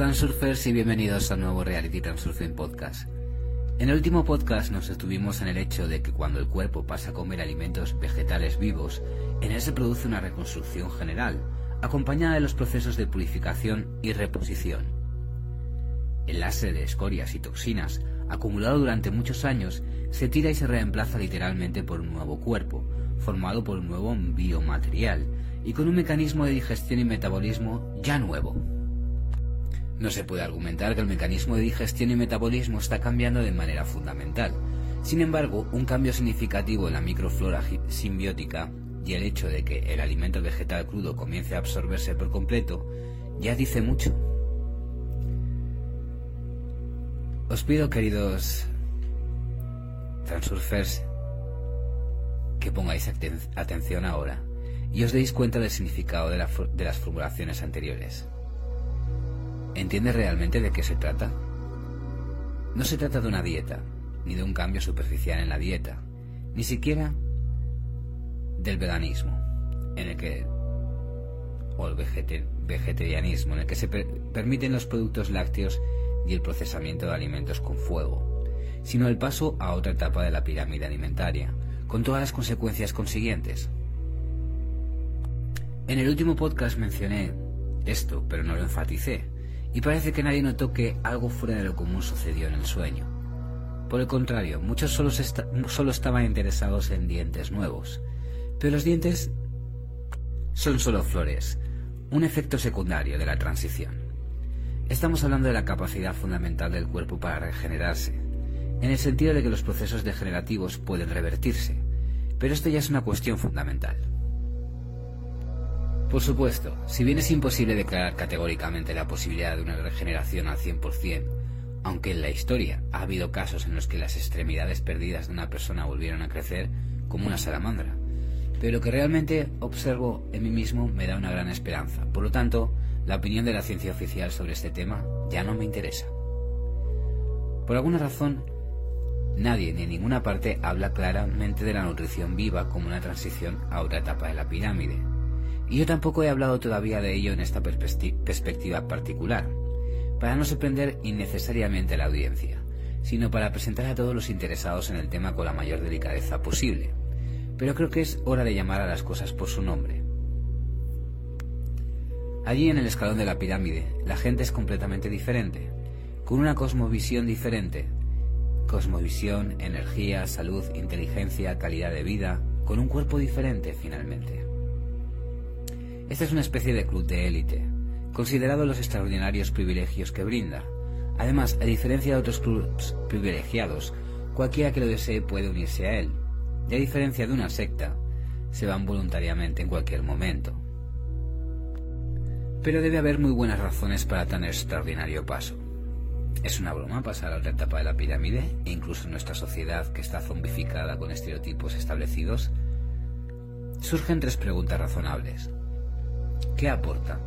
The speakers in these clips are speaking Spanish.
Transurfers y bienvenidos al nuevo Reality Transurfing Podcast. En el último podcast nos detuvimos en el hecho de que cuando el cuerpo pasa a comer alimentos vegetales vivos, en él se produce una reconstrucción general, acompañada de los procesos de purificación y reposición. El láser de escorias y toxinas, acumulado durante muchos años, se tira y se reemplaza literalmente por un nuevo cuerpo, formado por un nuevo biomaterial y con un mecanismo de digestión y metabolismo ya nuevo. No se puede argumentar que el mecanismo de digestión y metabolismo está cambiando de manera fundamental. Sin embargo, un cambio significativo en la microflora simbiótica y el hecho de que el alimento vegetal crudo comience a absorberse por completo ya dice mucho. Os pido, queridos transurfers, que pongáis atención ahora y os deis cuenta del significado de, las formulaciones anteriores. ¿Entiendes realmente de qué se trata? No se trata de una dieta, ni de un cambio superficial en la dieta, ni siquiera del veganismo, en el que o el vegetarianismo, en el que se permiten los productos lácteos y el procesamiento de alimentos con fuego, sino el paso a otra etapa de la pirámide alimentaria, con todas las consecuencias consiguientes. En el último podcast mencioné esto, pero no lo enfaticé, y parece que nadie notó que algo fuera de lo común sucedió en el sueño. Por el contrario, muchos solo, solo estaban interesados en dientes nuevos, pero los dientes son solo flores, un efecto secundario de la transición. Estamos hablando de la capacidad fundamental del cuerpo para regenerarse, en el sentido de que los procesos degenerativos pueden revertirse, pero esto ya es una cuestión fundamental. Por supuesto, si bien es imposible declarar categóricamente la posibilidad de una regeneración al 100%, aunque en la historia ha habido casos en los que las extremidades perdidas de una persona volvieron a crecer como una salamandra, pero lo que realmente observo en mí mismo me da una gran esperanza. Por lo tanto, la opinión de la ciencia oficial sobre este tema ya no me interesa. Por alguna razón, Nadie ni en ninguna parte habla claramente de la nutrición viva como una transición a otra etapa de la pirámide. Y yo tampoco he hablado todavía de ello en esta perspectiva particular, para no sorprender innecesariamente a la audiencia, sino para presentar a todos los interesados en el tema con la mayor delicadeza posible. Pero creo que es hora de llamar a las cosas por su nombre. Allí en el escalón de la pirámide, la gente es completamente diferente, con una cosmovisión diferente, cosmovisión, energía, salud, inteligencia, calidad de vida, con un cuerpo diferente finalmente. Esta es una especie de club de élite, considerado los extraordinarios privilegios que brinda. Además, a diferencia de otros clubs privilegiados, cualquiera que lo desee puede unirse a él. Y a diferencia de una secta, se van voluntariamente en cualquier momento. Pero debe haber muy buenas razones para tan extraordinario paso. ¿Es una broma pasar a otra etapa de la pirámide, e incluso en nuestra sociedad que está zombificada con estereotipos establecidos? Surgen tres preguntas razonables. ¿Qué aporta?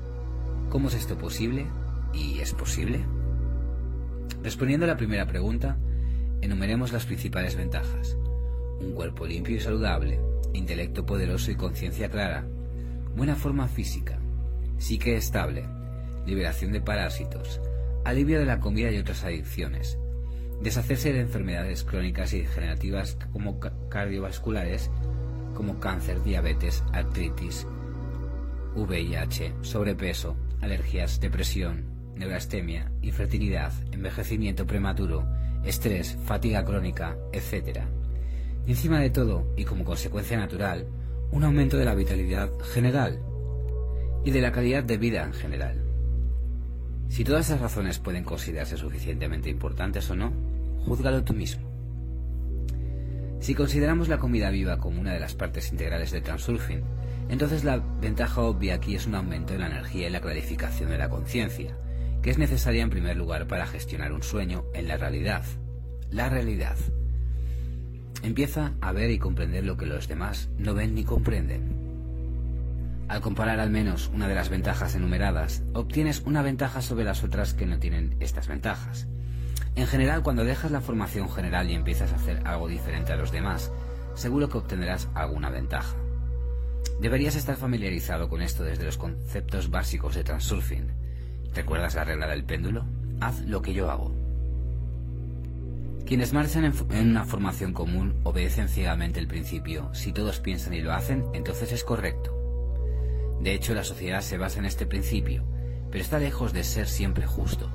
¿Cómo es esto posible? ¿Y es posible? Respondiendo a la primera pregunta, enumeremos las principales ventajas. Un cuerpo limpio y saludable, intelecto poderoso y conciencia clara, buena forma física, psique estable, liberación de parásitos, alivio de la comida y otras adicciones, deshacerse de enfermedades crónicas y degenerativas como cardiovasculares, como cáncer, diabetes, artritis, VIH, sobrepeso, alergias, depresión, neurastemia, infertilidad, envejecimiento prematuro, estrés, fatiga crónica, etc. Y encima de todo, y como consecuencia natural, un aumento de la vitalidad general y de la calidad de vida en general. Si todas esas razones pueden considerarse suficientemente importantes o no, júzgalo tú mismo. Si consideramos la comida viva como una de las partes integrales del transurfing, entonces la ventaja obvia aquí es un aumento en la energía y la clarificación de la conciencia, que es necesaria en primer lugar para gestionar un sueño en la realidad. La realidad. Empieza a ver y comprender lo que los demás no ven ni comprenden. Al comparar al menos una de las ventajas enumeradas, obtienes una ventaja sobre las otras que no tienen estas ventajas. En general, cuando dejas la formación general y empiezas a hacer algo diferente a los demás, seguro que obtendrás alguna ventaja. Deberías estar familiarizado con esto desde los conceptos básicos de transurfing, ¿Recuerdas la regla del péndulo? Haz lo que yo hago. Quienes marchan en, una formación común obedecen ciegamente el principio. Si todos piensan y lo hacen, entonces es correcto. De hecho, la sociedad se basa en este principio, pero está lejos de ser siempre justo.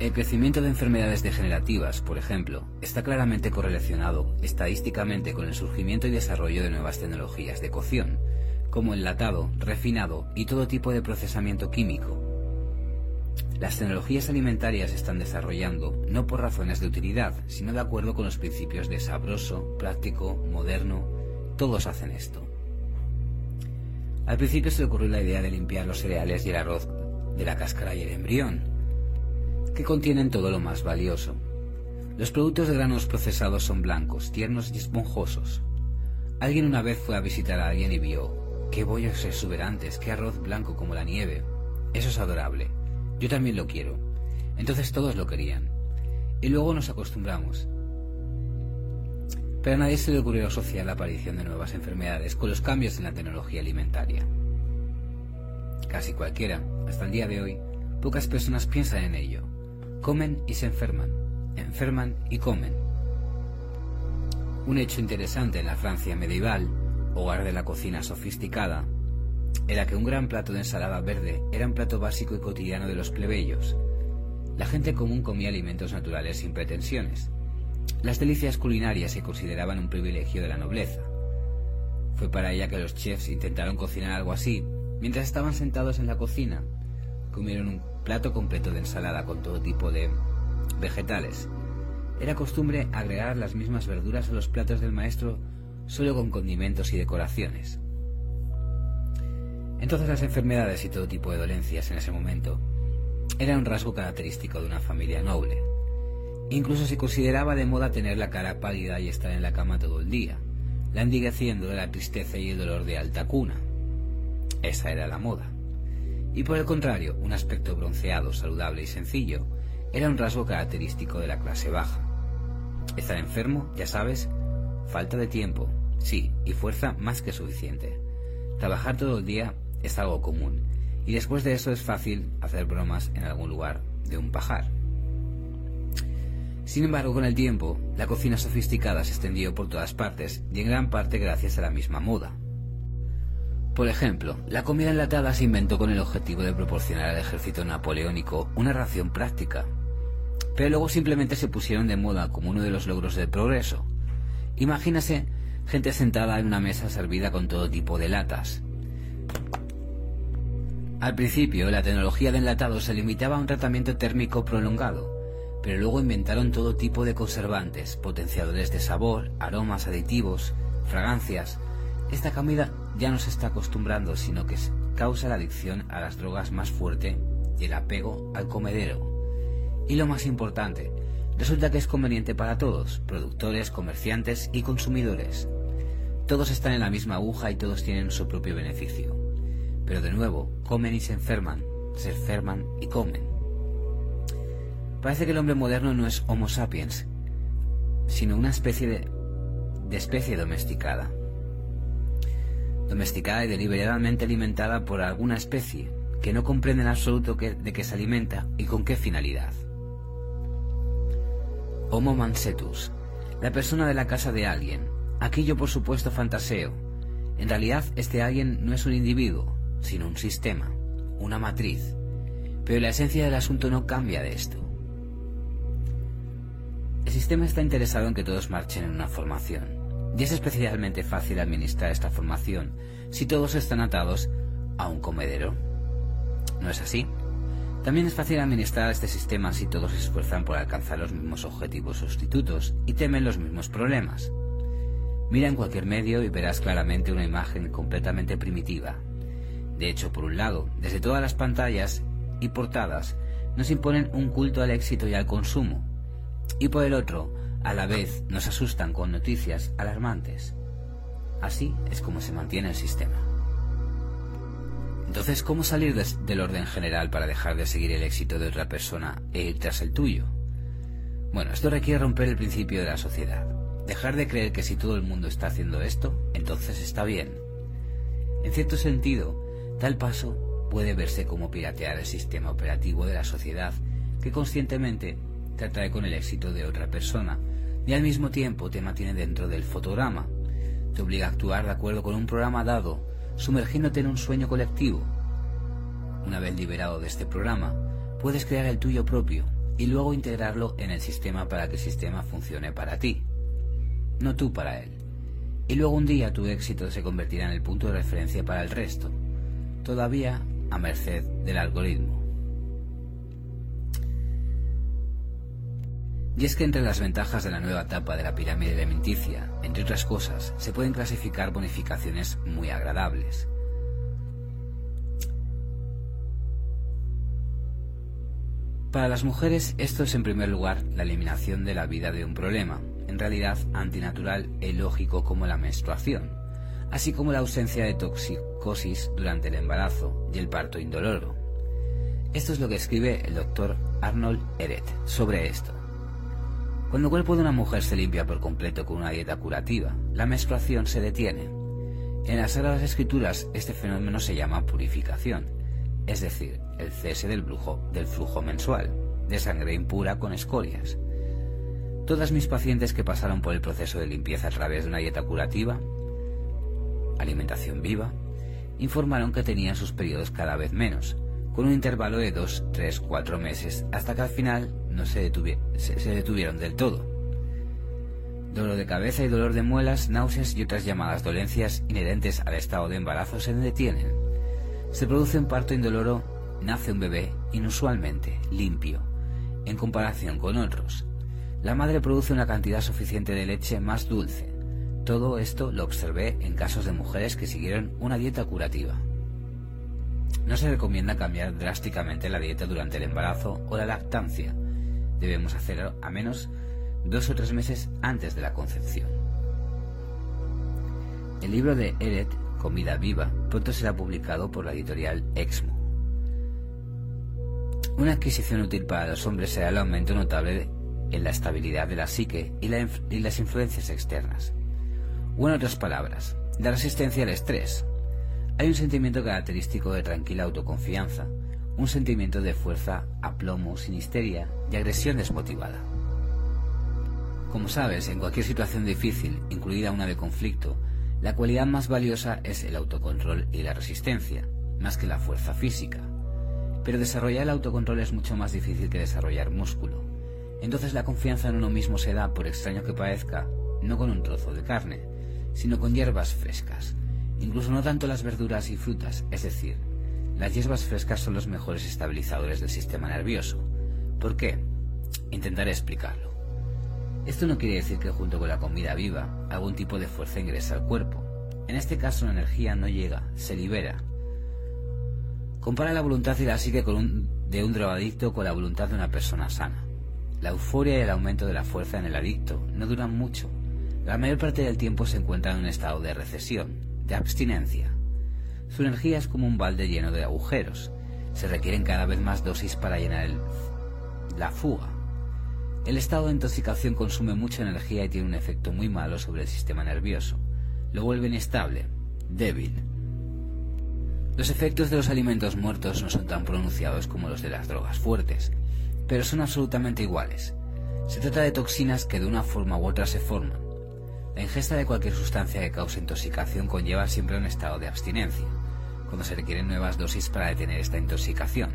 El crecimiento de enfermedades degenerativas, por ejemplo, está claramente correlacionado estadísticamente con el surgimiento y desarrollo de nuevas tecnologías de cocción, como enlatado, refinado y todo tipo de procesamiento químico. Las tecnologías alimentarias se están desarrollando no por razones de utilidad, sino de acuerdo con los principios de sabroso, práctico, moderno. Todos hacen esto. Al principio se le ocurrió la idea de limpiar los cereales y el arroz de la cáscara y el embrión, que contienen todo lo más valioso. Los productos de granos procesados son blancos, tiernos y esponjosos. Alguien una vez fue a visitar a alguien y vio, qué bollos exuberantes, qué arroz blanco como la nieve. Eso es adorable. Yo también lo quiero. Entonces todos lo querían. Y luego nos acostumbramos. Pero a nadie se le ocurrió asociar la aparición de nuevas enfermedades con los cambios en la tecnología alimentaria. Casi cualquiera, hasta el día de hoy, pocas personas piensan en ello. Comen y se enferman, enferman y comen. Un hecho interesante en la Francia medieval, hogar de la cocina sofisticada, era que un gran plato de ensalada verde era un plato básico y cotidiano de los plebeyos. La gente común comía alimentos naturales sin pretensiones. Las delicias culinarias se consideraban un privilegio de la nobleza. Fue para ella que los chefs intentaron cocinar algo así, mientras estaban sentados en la cocina. Comieron un plato completo de ensalada con todo tipo de vegetales. Era costumbre agregar las mismas verduras a los platos del maestro solo con condimentos y decoraciones. Entonces las enfermedades y todo tipo de dolencias en ese momento eran un rasgo característico de una familia noble. Incluso se consideraba de moda tener la cara pálida y estar en la cama todo el día, languideciendo de la tristeza y el dolor de alta cuna. Esa era la moda y por el contrario, un aspecto bronceado, saludable y sencillo era un rasgo característico de la clase baja. Estar enfermo, ya sabes, falta de tiempo, sí, y fuerza más que suficiente. Trabajar todo el día es algo común, y después de eso es fácil hacer bromas en algún lugar de un pajar. Sin embargo, con el tiempo, la cocina sofisticada se extendió por todas partes y en gran parte gracias a la misma moda. Por ejemplo, la comida enlatada se inventó con el objetivo de proporcionar al ejército napoleónico una ración práctica, pero luego simplemente se pusieron de moda como uno de los logros del progreso. Imagínase gente sentada en una mesa servida con todo tipo de latas. Al principio, la tecnología de enlatado se limitaba a un tratamiento térmico prolongado, pero luego inventaron todo tipo de conservantes, potenciadores de sabor, aromas, aditivos, fragancias. Esta comida ya no se está acostumbrando, sino que causa la adicción a las drogas más fuerte y el apego al comedero. Y lo más importante, resulta que es conveniente para todos, productores, comerciantes y consumidores. Todos están en la misma aguja y todos tienen su propio beneficio. Pero de nuevo, comen y se enferman, se enferman y comen. Parece que el hombre moderno no es Homo sapiens, sino una especie de, de especie domesticada domesticada y deliberadamente alimentada por alguna especie, que no comprende en absoluto de qué se alimenta y con qué finalidad. Homo mansetus, la persona de la casa de alguien. Aquí yo por supuesto fantaseo. En realidad este alguien no es un individuo, sino un sistema, una matriz. Pero la esencia del asunto no cambia de esto. El sistema está interesado en que todos marchen en una formación y es especialmente fácil administrar esta formación si todos están atados a un comedero. ¿No es así? También es fácil administrar este sistema si todos se esfuerzan por alcanzar los mismos objetivos sustitutos y temen los mismos problemas. Mira en cualquier medio y verás claramente una imagen completamente primitiva. De hecho, por un lado, desde todas las pantallas y portadas nos imponen un culto al éxito y al consumo, y por el otro, a la vez nos asustan con noticias alarmantes. Así es como se mantiene el sistema. Entonces, ¿cómo salir del orden general para dejar de seguir el éxito de otra persona e ir tras el tuyo? Bueno, esto requiere romper el principio de la sociedad. Dejar de creer que si todo el mundo está haciendo esto, entonces está bien. En cierto sentido, tal paso puede verse como piratear el sistema operativo de la sociedad que conscientemente te atrae con el éxito de otra persona y al mismo tiempo te mantiene dentro del fotograma. Te obliga a actuar de acuerdo con un programa dado, sumergiéndote en un sueño colectivo. Una vez liberado de este programa, puedes crear el tuyo propio y luego integrarlo en el sistema para que el sistema funcione para ti, no tú para él. Y luego un día tu éxito se convertirá en el punto de referencia para el resto, todavía a merced del algoritmo. Y es que entre las ventajas de la nueva etapa de la pirámide alimenticia, entre otras cosas, se pueden clasificar bonificaciones muy agradables. Para las mujeres esto es en primer lugar la eliminación de la vida de un problema, en realidad antinatural e ilógico como la menstruación, así como la ausencia de toxicosis durante el embarazo y el parto indoloro. Esto es lo que escribe el doctor Arnold Eret sobre esto. Cuando el cuerpo de una mujer se limpia por completo con una dieta curativa, la menstruación se detiene. En las Sagradas Escrituras este fenómeno se llama purificación, es decir, el cese del flujo, del flujo mensual, de sangre impura con escorias. Todas mis pacientes que pasaron por el proceso de limpieza a través de una dieta curativa, alimentación viva, informaron que tenían sus periodos cada vez menos, con un intervalo de 2, 3, 4 meses, hasta que al final no se, se, detuvieron del todo. Dolor de cabeza y dolor de muelas, náuseas y otras llamadas dolencias inherentes al estado de embarazo se detienen. Se produce un parto indoloro, nace un bebé inusualmente limpio, en comparación con otros. La madre produce una cantidad suficiente de leche más dulce. Todo esto lo observé en casos de mujeres que siguieron una dieta curativa. No se recomienda cambiar drásticamente la dieta durante el embarazo o la lactancia, debemos hacerlo a menos dos o tres meses antes de la concepción. El libro de Eret, Comida Viva, pronto será publicado por la editorial Exmo. Una adquisición útil para los hombres será el aumento notable en la estabilidad de la psique y, y las influencias externas. O en otras palabras, la resistencia al estrés. Hay un sentimiento característico de tranquila autoconfianza, un sentimiento de fuerza, aplomo, sinisteria y agresión desmotivada. Como sabes, en cualquier situación difícil, incluida una de conflicto, la cualidad más valiosa es el autocontrol y la resistencia, más que la fuerza física. Pero desarrollar el autocontrol es mucho más difícil que desarrollar músculo. Entonces la confianza en uno mismo se da, por extraño que parezca, no con un trozo de carne, sino con hierbas frescas, incluso no tanto las verduras y frutas, es decir, las hierbas frescas son los mejores estabilizadores del sistema nervioso. ¿Por qué? Intentaré explicarlo. Esto no quiere decir que junto con la comida viva algún tipo de fuerza ingresa al cuerpo. En este caso la energía no llega, se libera. Compara la voluntad y la psique de un drogadicto con la voluntad de una persona sana. La euforia y el aumento de la fuerza en el adicto no duran mucho. La mayor parte del tiempo se encuentra en un estado de recesión, de abstinencia. Su energía es como un balde lleno de agujeros. Se requieren cada vez más dosis para llenar la fuga. El estado de intoxicación consume mucha energía y tiene un efecto muy malo sobre el sistema nervioso. Lo vuelve inestable, débil. Los efectos de los alimentos muertos no son tan pronunciados como los de las drogas fuertes, pero son absolutamente iguales. Se trata de toxinas que de una forma u otra se forman. La ingesta de cualquier sustancia que cause intoxicación conlleva siempre un estado de abstinencia cuando se requieren nuevas dosis para detener esta intoxicación.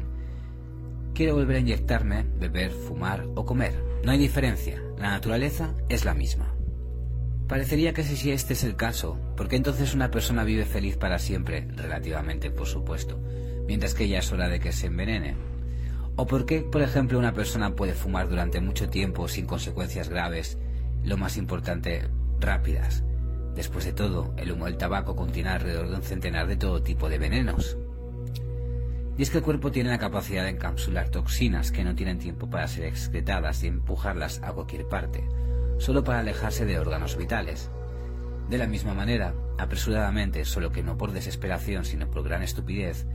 Quiero volver a inyectarme, beber, fumar o comer. No hay diferencia, la naturaleza es la misma. Parecería que si este es el caso, ¿por qué entonces una persona vive feliz para siempre, relativamente por supuesto, mientras que ya es hora de que se envenene? ¿O por qué, por ejemplo, una persona puede fumar durante mucho tiempo sin consecuencias graves, lo más importante, rápidas, Después de todo, el humo del tabaco contiene alrededor de un centenar de todo tipo de venenos. Y es que el cuerpo tiene la capacidad de encapsular toxinas que no tienen tiempo para ser excretadas y empujarlas a cualquier parte, solo para alejarse de órganos vitales. De la misma manera, apresuradamente, solo que no por desesperación, sino por gran estupidez,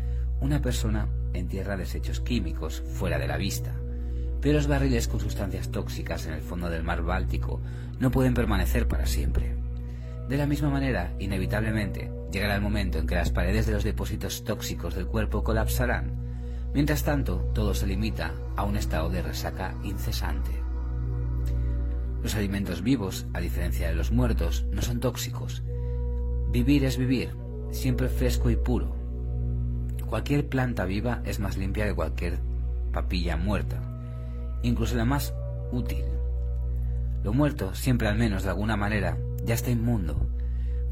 una persona entierra desechos químicos fuera de la vista. Pero los barriles con sustancias tóxicas en el fondo del mar Báltico no pueden permanecer para siempre. De la misma manera, inevitablemente, llegará el momento en que las paredes de los depósitos tóxicos del cuerpo colapsarán. Mientras tanto, todo se limita a un estado de resaca incesante. Los alimentos vivos, a diferencia de los muertos, no son tóxicos. Vivir es vivir, siempre fresco y puro. Cualquier planta viva es más limpia que cualquier papilla muerta, incluso la más útil. Lo muerto, siempre al menos de alguna manera, ya está inmundo,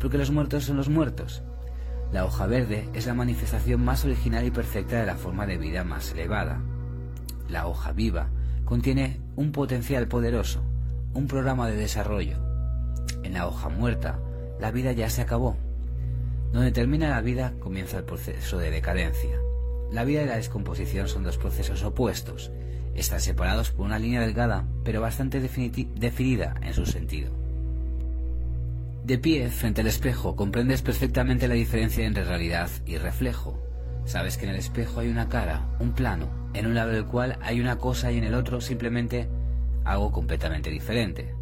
porque los muertos son los muertos. La hoja verde es la manifestación más original y perfecta de la forma de vida más elevada. La hoja viva contiene un potencial poderoso, un programa de desarrollo. En la hoja muerta, la vida ya se acabó. Donde termina la vida comienza el proceso de decadencia. La vida y la descomposición son dos procesos opuestos. Están separados por una línea delgada, pero bastante definida en su sentido. De pie, frente al espejo, comprendes perfectamente la diferencia entre realidad y reflejo. Sabes que en el espejo hay una cara, un plano, en un lado del cual hay una cosa y en el otro simplemente algo completamente diferente.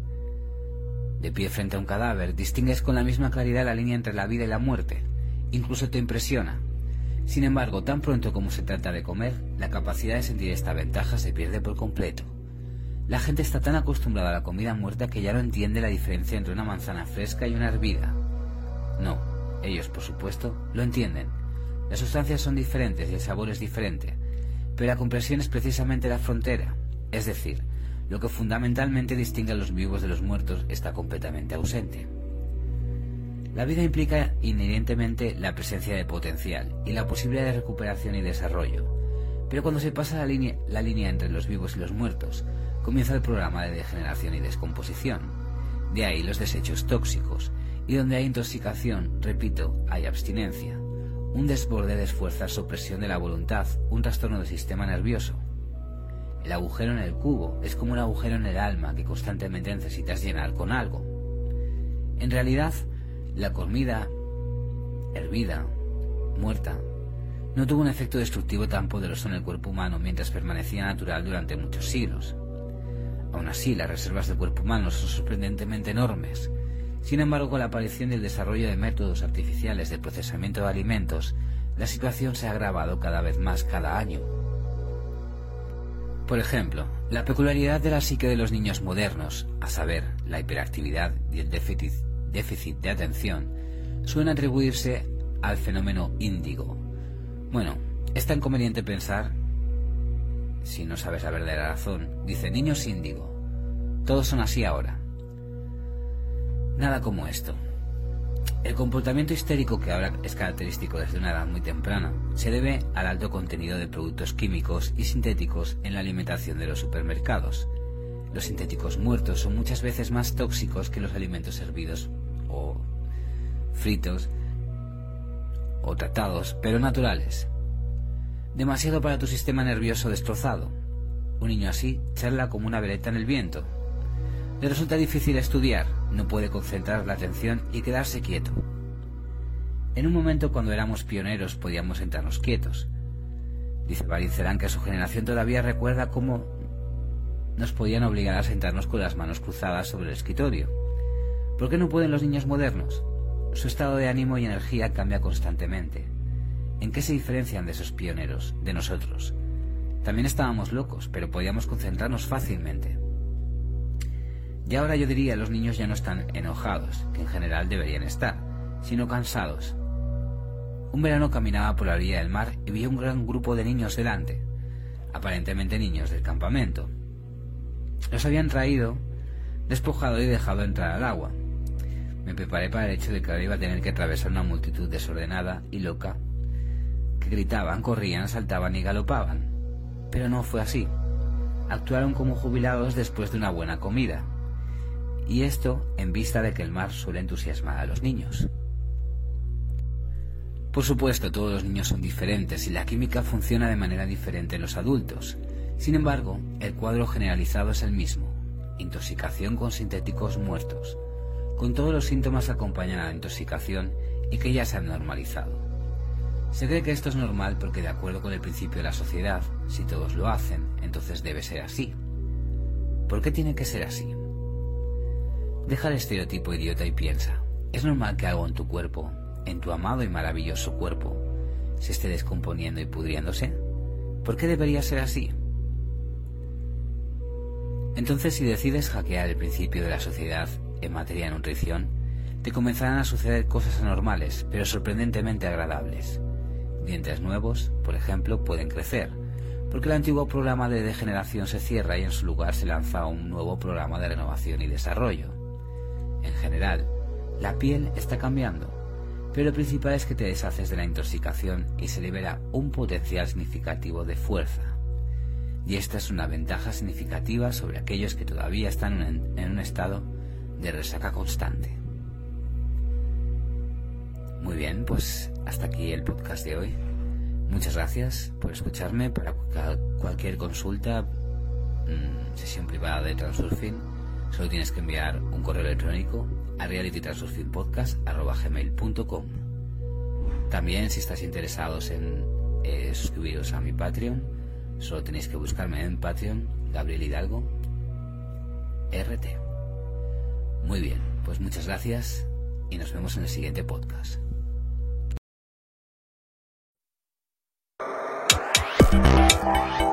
De pie frente a un cadáver, distingues con la misma claridad la línea entre la vida y la muerte. Incluso te impresiona. Sin embargo, tan pronto como se trata de comer, la capacidad de sentir esta ventaja se pierde por completo. La gente está tan acostumbrada a la comida muerta que ya no entiende la diferencia entre una manzana fresca y una hervida. No, ellos, por supuesto, lo entienden. Las sustancias son diferentes y el sabor es diferente, pero la comprensión es precisamente la frontera, es decir, lo que fundamentalmente distingue a los vivos de los muertos está completamente ausente. La vida implica inherentemente la presencia de potencial y la posibilidad de recuperación y desarrollo, pero cuando se pasa la línea, la línea entre los vivos y los muertos, comienza el programa de degeneración y descomposición. De ahí los desechos tóxicos, y donde hay intoxicación, repito, hay abstinencia, un desborde de esfuerzas opresión de la voluntad, un trastorno del sistema nervioso. El agujero en el cubo es como un agujero en el alma que constantemente necesitas llenar con algo. En realidad, la comida, hervida, muerta, no tuvo un efecto destructivo tan poderoso en el cuerpo humano mientras permanecía natural durante muchos siglos. Aún así, las reservas del cuerpo humano son sorprendentemente enormes. Sin embargo, con la aparición del desarrollo de métodos artificiales de procesamiento de alimentos, la situación se ha agravado cada vez más cada año. Por ejemplo, la peculiaridad de la psique de los niños modernos, a saber, la hiperactividad y el déficit, déficit de atención, suelen atribuirse al fenómeno índigo. Bueno, es tan conveniente pensar si no sabes la verdadera razón. Dice, niños índigo. Todos son así ahora. Nada como esto. El comportamiento histérico que ahora es característico desde una edad muy temprana se debe al alto contenido de productos químicos y sintéticos en la alimentación de los supermercados. Los sintéticos muertos son muchas veces más tóxicos que los alimentos hervidos o fritos o tratados, pero naturales. Demasiado para tu sistema nervioso destrozado. Un niño así charla como una veleta en el viento. Le resulta difícil estudiar, no puede concentrar la atención y quedarse quieto. En un momento cuando éramos pioneros podíamos sentarnos quietos. Dice Barincerán que su generación todavía recuerda cómo nos podían obligar a sentarnos con las manos cruzadas sobre el escritorio. ¿Por qué no pueden los niños modernos? Su estado de ánimo y energía cambia constantemente. ¿En qué se diferencian de esos pioneros, de nosotros? También estábamos locos, pero podíamos concentrarnos fácilmente. Y ahora yo diría, los niños ya no están enojados, que en general deberían estar, sino cansados. Un verano caminaba por la orilla del mar y vi un gran grupo de niños delante, aparentemente niños del campamento. Los habían traído, despojado y dejado entrar al agua. Me preparé para el hecho de que ahora iba a tener que atravesar una multitud desordenada y loca gritaban, corrían, saltaban y galopaban. Pero no fue así. Actuaron como jubilados después de una buena comida. Y esto en vista de que el mar suele entusiasmar a los niños. Por supuesto, todos los niños son diferentes y la química funciona de manera diferente en los adultos. Sin embargo, el cuadro generalizado es el mismo. Intoxicación con sintéticos muertos, con todos los síntomas que acompañan a la intoxicación y que ya se han normalizado. Se cree que esto es normal porque de acuerdo con el principio de la sociedad, si todos lo hacen, entonces debe ser así. ¿Por qué tiene que ser así? Deja el estereotipo idiota y piensa, ¿es normal que algo en tu cuerpo, en tu amado y maravilloso cuerpo se esté descomponiendo y pudriéndose? ¿Por qué debería ser así? Entonces, si decides hackear el principio de la sociedad en materia de nutrición, te comenzarán a suceder cosas anormales, pero sorprendentemente agradables. Dientes nuevos, por ejemplo, pueden crecer, porque el antiguo programa de degeneración se cierra y en su lugar se lanza un nuevo programa de renovación y desarrollo. En general, la piel está cambiando, pero lo principal es que te deshaces de la intoxicación y se libera un potencial significativo de fuerza. Y esta es una ventaja significativa sobre aquellos que todavía están en un estado de resaca constante. Muy bien, pues hasta aquí el podcast de hoy. Muchas gracias por escucharme. Para cualquier consulta, mm, sesión privada de Transurfing, solo tienes que enviar un correo electrónico a realitytransurfingpodcast.com. También, si estás interesados en eh, suscribiros a mi Patreon, solo tenéis que buscarme en Patreon, Gabriel Hidalgo, RT. Muy bien, pues muchas gracias y nos vemos en el siguiente podcast. Bye.